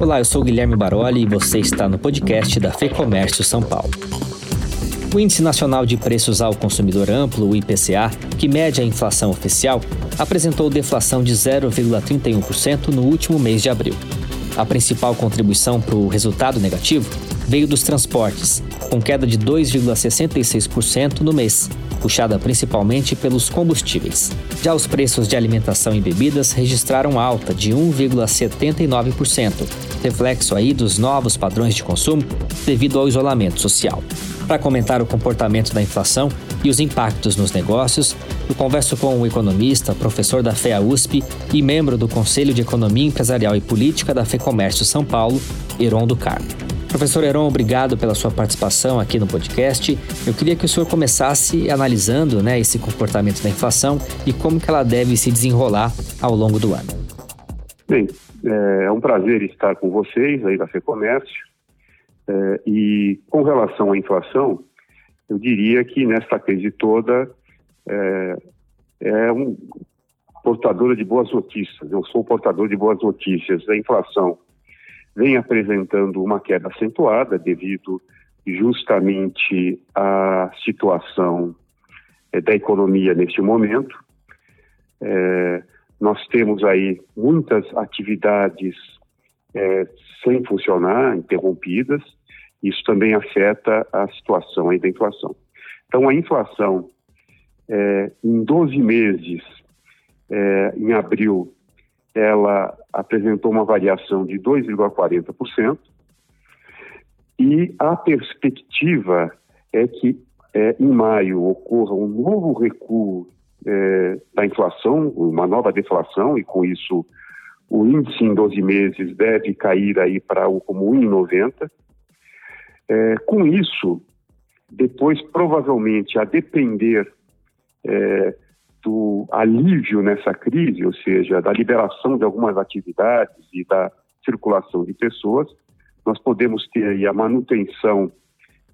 Olá, eu sou Guilherme Baroli e você está no podcast da FEComércio São Paulo. O Índice Nacional de Preços ao Consumidor Amplo, o IPCA, que mede a inflação oficial, apresentou deflação de 0,31% no último mês de abril. A principal contribuição para o resultado negativo veio dos transportes, com queda de 2,66% no mês, puxada principalmente pelos combustíveis. Já os preços de alimentação e bebidas registraram alta de 1,79%, reflexo aí dos novos padrões de consumo devido ao isolamento social. Para comentar o comportamento da inflação e os impactos nos negócios, eu converso com o economista, professor da FEA USP e membro do Conselho de Economia Empresarial e Política da FEComércio São Paulo, Heron do Carmo. Professor Heron, obrigado pela sua participação aqui no podcast. Eu queria que o senhor começasse analisando né, esse comportamento da inflação e como que ela deve se desenrolar ao longo do ano. Bem, é, é um prazer estar com vocês aí da FEComércio. É, e com relação à inflação, eu diria que nesta crise toda é, é um portadora de boas notícias. Eu sou portador de boas notícias. A inflação vem apresentando uma queda acentuada devido justamente à situação é, da economia neste momento. É, nós temos aí muitas atividades é, sem funcionar, interrompidas. Isso também afeta a situação aí da inflação. Então, a inflação em 12 meses, em abril, ela apresentou uma variação de 2,40%, e a perspectiva é que é, em maio ocorra um novo recuo é, da inflação, uma nova deflação, e com isso o índice em 12 meses deve cair aí para o como 1,90. É, com isso, depois provavelmente a depender é, do alívio nessa crise, ou seja, da liberação de algumas atividades e da circulação de pessoas, nós podemos ter aí a manutenção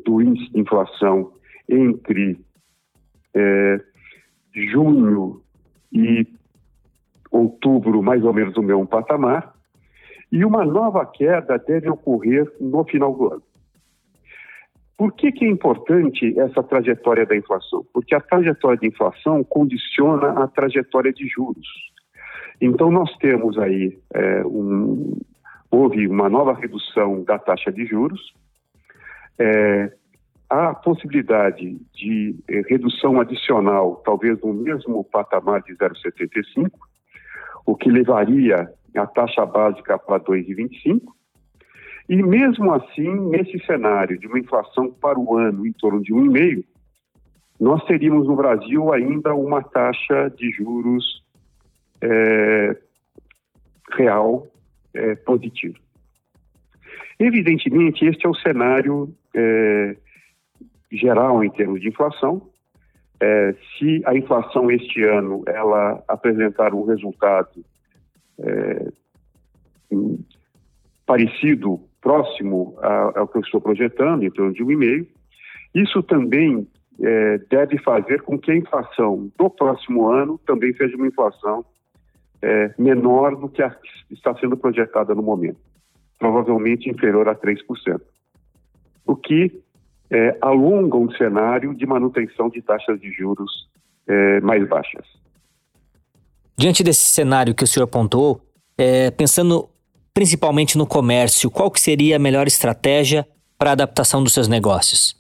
do índice de inflação entre é, junho e outubro, mais ou menos no mesmo patamar, e uma nova queda deve ocorrer no final do ano. Por que, que é importante essa trajetória da inflação? Porque a trajetória de inflação condiciona a trajetória de juros. Então, nós temos aí, é, um, houve uma nova redução da taxa de juros, é, há possibilidade de é, redução adicional, talvez no mesmo patamar de 0,75, o que levaria a taxa básica para 2,25, e mesmo assim, nesse cenário de uma inflação para o ano em torno de 1,5%, nós teríamos no Brasil ainda uma taxa de juros é, real é, positiva. Evidentemente, este é o cenário é, geral em termos de inflação. É, se a inflação este ano ela apresentar um resultado é, parecido próximo ao que eu estou projetando, em torno de um e meio. Isso também é, deve fazer com que a inflação do próximo ano também seja uma inflação é, menor do que a que está sendo projetada no momento, provavelmente inferior a 3%, o que é, alonga um cenário de manutenção de taxas de juros é, mais baixas. Diante desse cenário que o senhor apontou, é, pensando principalmente no comércio, qual que seria a melhor estratégia para a adaptação dos seus negócios?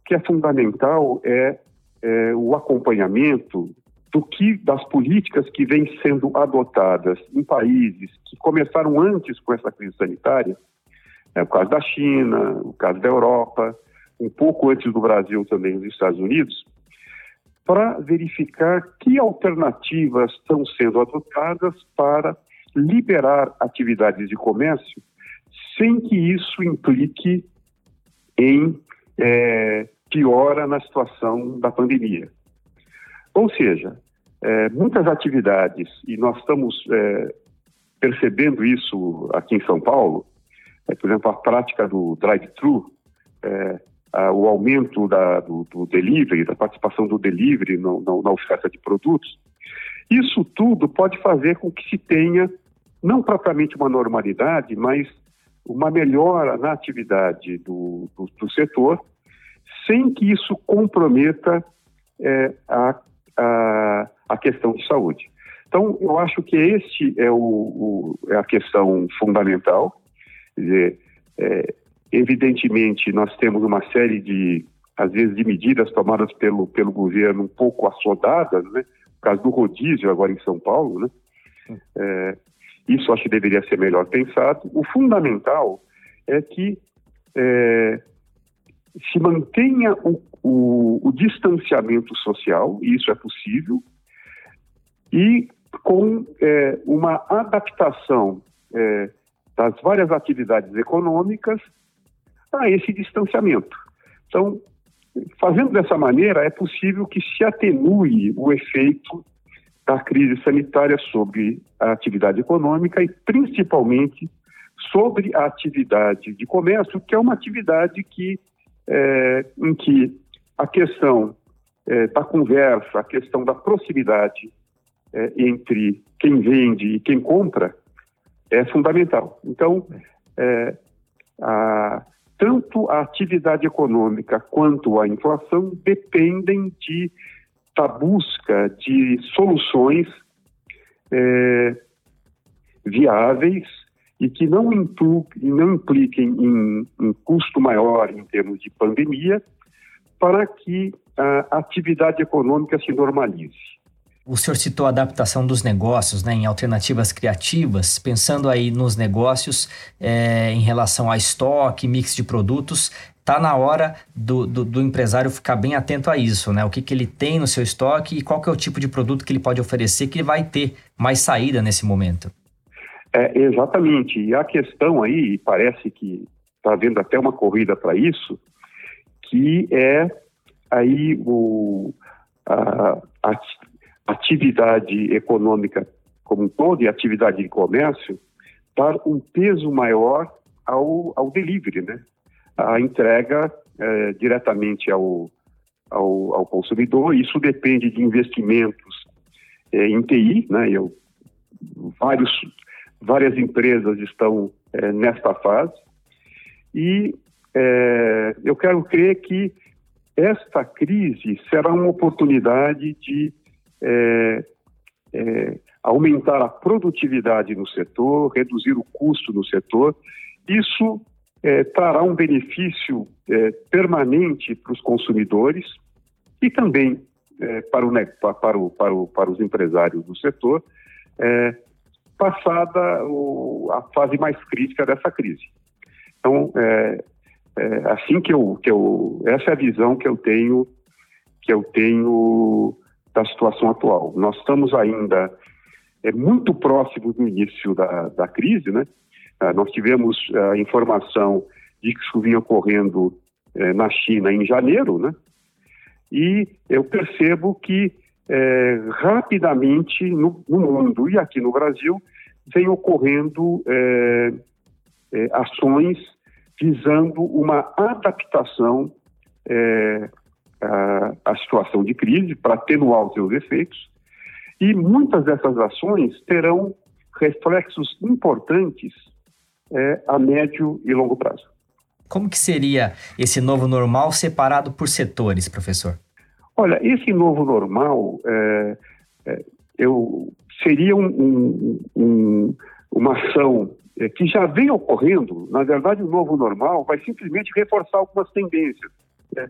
O que é fundamental é, é o acompanhamento do que das políticas que vêm sendo adotadas em países que começaram antes com essa crise sanitária, é o caso da China, o caso da Europa, um pouco antes do Brasil também nos Estados Unidos, para verificar que alternativas estão sendo adotadas para liberar atividades de comércio sem que isso implique em é, piora na situação da pandemia. Ou seja, é, muitas atividades, e nós estamos é, percebendo isso aqui em São Paulo, é, por exemplo, a prática do drive-thru, é, o aumento da, do, do, delivery, da participação do delivery na oferta de produtos, isso tudo pode fazer com que se tenha não propriamente uma normalidade, mas uma melhora na atividade do, do, do setor, sem que isso comprometa é, a, a, a, questão de saúde. Então, eu acho que este é, o, o é a questão fundamental. Quer dizer, é, evidentemente, nós temos uma série de, às vezes, de medidas tomadas pelo, pelo governo um pouco assodadas, né? Por causa do rodízio agora em São Paulo, né? É, isso acho que deveria ser melhor pensado. O fundamental é que é, se mantenha o, o, o, distanciamento social, e isso é possível, e com é, uma adaptação é, das várias atividades econômicas a esse distanciamento. Então, fazendo dessa maneira, é possível que se atenue o efeito da crise sanitária sobre a atividade econômica e principalmente sobre a atividade de comércio, que é uma atividade que, é, em que a questão é, da conversa, a questão da proximidade é, entre quem vende e quem compra é fundamental. Então, é, a, tanto a atividade econômica quanto a inflação dependem de da busca de soluções é, viáveis e que não, impliquem, não impliquem em um custo maior em termos de pandemia, para que a atividade econômica se normalize. O senhor citou a adaptação dos negócios né, em alternativas criativas, pensando aí nos negócios é, em relação a estoque, mix de produtos está na hora do, do, do, empresário ficar bem atento a isso, né? O que, que ele tem no seu estoque e qual que é o tipo de produto que ele pode oferecer que ele vai ter mais saída nesse momento. É, exatamente. E a questão aí, parece que está havendo até uma corrida para isso, que é aí o, a, a atividade econômica como um todo e atividade de comércio dar um peso maior ao, ao delivery, né? a entrega é, diretamente ao, ao, ao, consumidor. Isso depende de investimentos é, em TI, né? Eu, vários, várias empresas estão é, nesta fase e é, eu quero crer que esta crise será uma oportunidade de é, é, aumentar a produtividade no setor, reduzir o custo no setor. Isso é, trará um benefício é, permanente para os consumidores e também é, para, o, para, o, para, o, para os empresários do setor, é, passada o, a fase mais crítica dessa crise. Então, é, é, assim que eu, que eu, essa é a visão que eu tenho, que eu tenho da situação atual. Nós estamos ainda é, muito próximos do início da, da crise, né? Ah, nós tivemos a informação de que isso vinha ocorrendo eh, na China em janeiro, né? E eu percebo que eh, rapidamente no, no, mundo e aqui no Brasil vem ocorrendo eh, ações visando uma adaptação à, à situação de crise para atenuar os seus efeitos. E muitas dessas ações terão reflexos importantes é, a médio e longo prazo. Como que seria esse novo normal separado por setores, professor? Olha, esse novo normal é, é, eu, seria um, um, um, uma ação é, que já vem ocorrendo. Na verdade, o novo normal vai simplesmente reforçar algumas tendências. Né?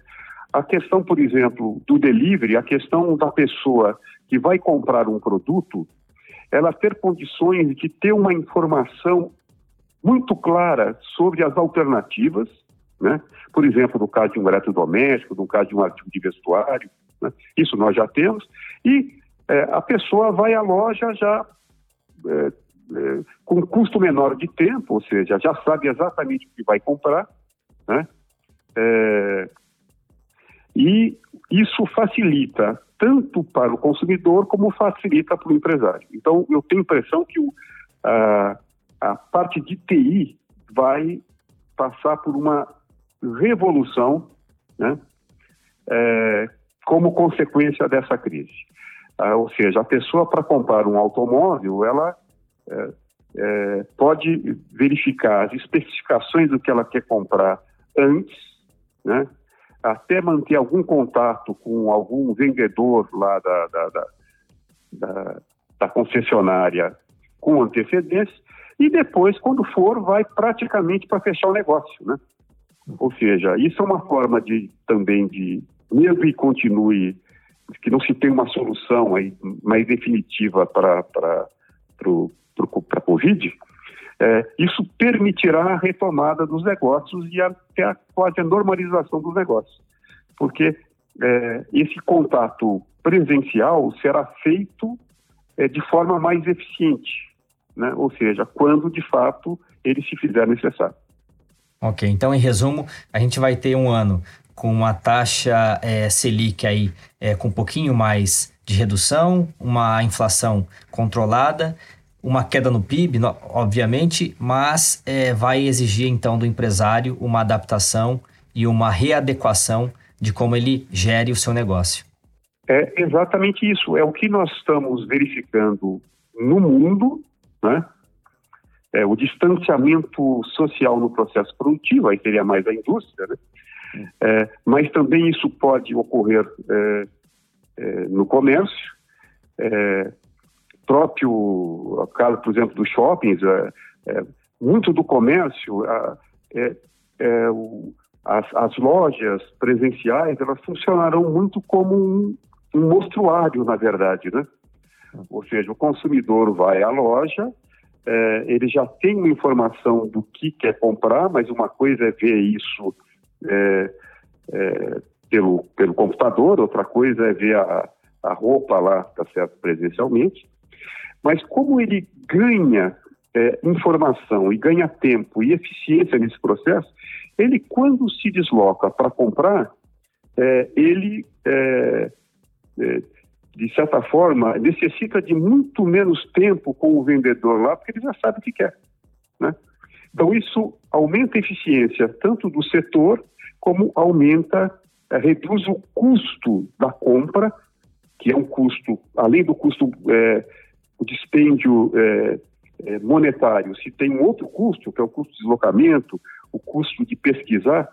A questão, por exemplo, do delivery, a questão da pessoa que vai comprar um produto, ela ter condições de ter uma informação muito clara sobre as alternativas, né? por exemplo, no caso de um eletrodoméstico, no caso de um artigo de vestuário, né? isso nós já temos, e é, a pessoa vai à loja já é, é, com custo menor de tempo, ou seja, já sabe exatamente o que vai comprar, né? E isso facilita tanto para o consumidor como facilita para o empresário. Então, eu tenho a impressão que o, a, a parte de TI vai passar por uma revolução, né, é, como consequência dessa crise. Ah, ou seja, a pessoa para comprar um automóvel, ela, é, é, pode verificar as especificações do que ela quer comprar antes, né? Até manter algum contato com algum vendedor lá da, da, da, da, da concessionária com antecedência, e depois, quando for, vai praticamente para fechar o negócio, né? Ou seja, isso é uma forma de também de, mesmo que continue, que não se tenha uma solução aí mais definitiva para a Covid, é, isso permitirá a retomada dos negócios e até a, quase a normalização dos negócios. Porque é, esse contato presencial será feito é, de forma mais eficiente, né? ou seja, quando de fato ele se fizer necessário. Ok, então em resumo, a gente vai ter um ano com uma taxa é, Selic aí é, com um pouquinho mais de redução, uma inflação controlada, uma queda no PIB, obviamente, mas é, vai exigir então do empresário uma adaptação e uma readequação de como ele gere o seu negócio. É exatamente isso. É o que nós estamos verificando no mundo, né? É, o distanciamento social no processo produtivo, aí seria mais a indústria, né? É, mas também isso pode ocorrer é, é no comércio, é, próprio caso, por exemplo, dos shoppings, é, muito do comércio, o, as, as, lojas presenciais, elas funcionarão muito como um, um mostruário, na verdade, né? Ou seja, o consumidor vai à loja, é, ele já tem uma informação do que quer comprar, mas uma coisa é ver isso é, é, pelo, pelo computador, outra coisa é ver a, a roupa lá, tá certo, presencialmente. Mas como ele ganha é, informação e ganha tempo e eficiência nesse processo, ele, quando se desloca para comprar, é, ele é, é, de certa forma, necessita de muito menos tempo com o vendedor lá, porque ele já sabe o que quer. Né? Então, isso aumenta a eficiência tanto do setor, como aumenta, é, reduz o custo da compra, que é um custo, além do custo, é, dispêndio é, é monetário, se tem um outro custo, que é o custo de deslocamento, o custo de pesquisar,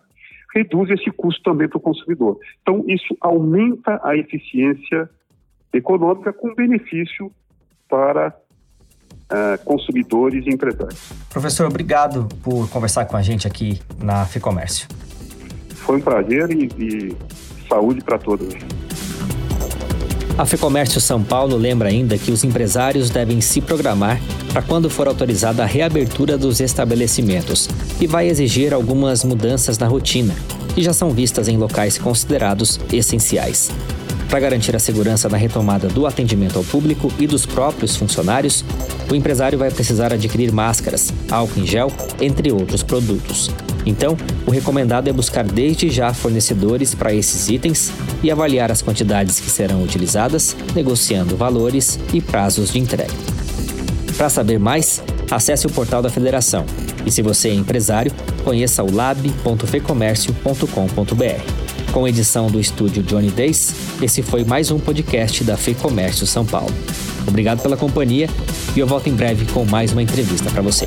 reduz esse custo também para o consumidor. Então, isso aumenta a eficiência econômica com benefício para uh, consumidores e empresários. Professor, obrigado por conversar com a gente aqui na FEComércio. Foi um prazer e, e saúde para todos. A FEComércio São Paulo lembra ainda que os empresários devem se programar para quando for autorizada a reabertura dos estabelecimentos e vai exigir algumas mudanças na rotina, que já são vistas em locais considerados essenciais. Para garantir a segurança na retomada do atendimento ao público e dos próprios funcionários, o empresário vai precisar adquirir máscaras, álcool em gel, entre outros produtos. Então, o recomendado é buscar desde já fornecedores para esses itens e avaliar as quantidades que serão utilizadas, negociando valores e prazos de entrega. Para saber mais, acesse o portal da Federação e, se você é empresário, conheça o lab.fecomércio.com.br. Com edição do estúdio Johnny Days, esse foi mais um podcast da FEComércio São Paulo. Obrigado pela companhia e eu volto em breve com mais uma entrevista para você.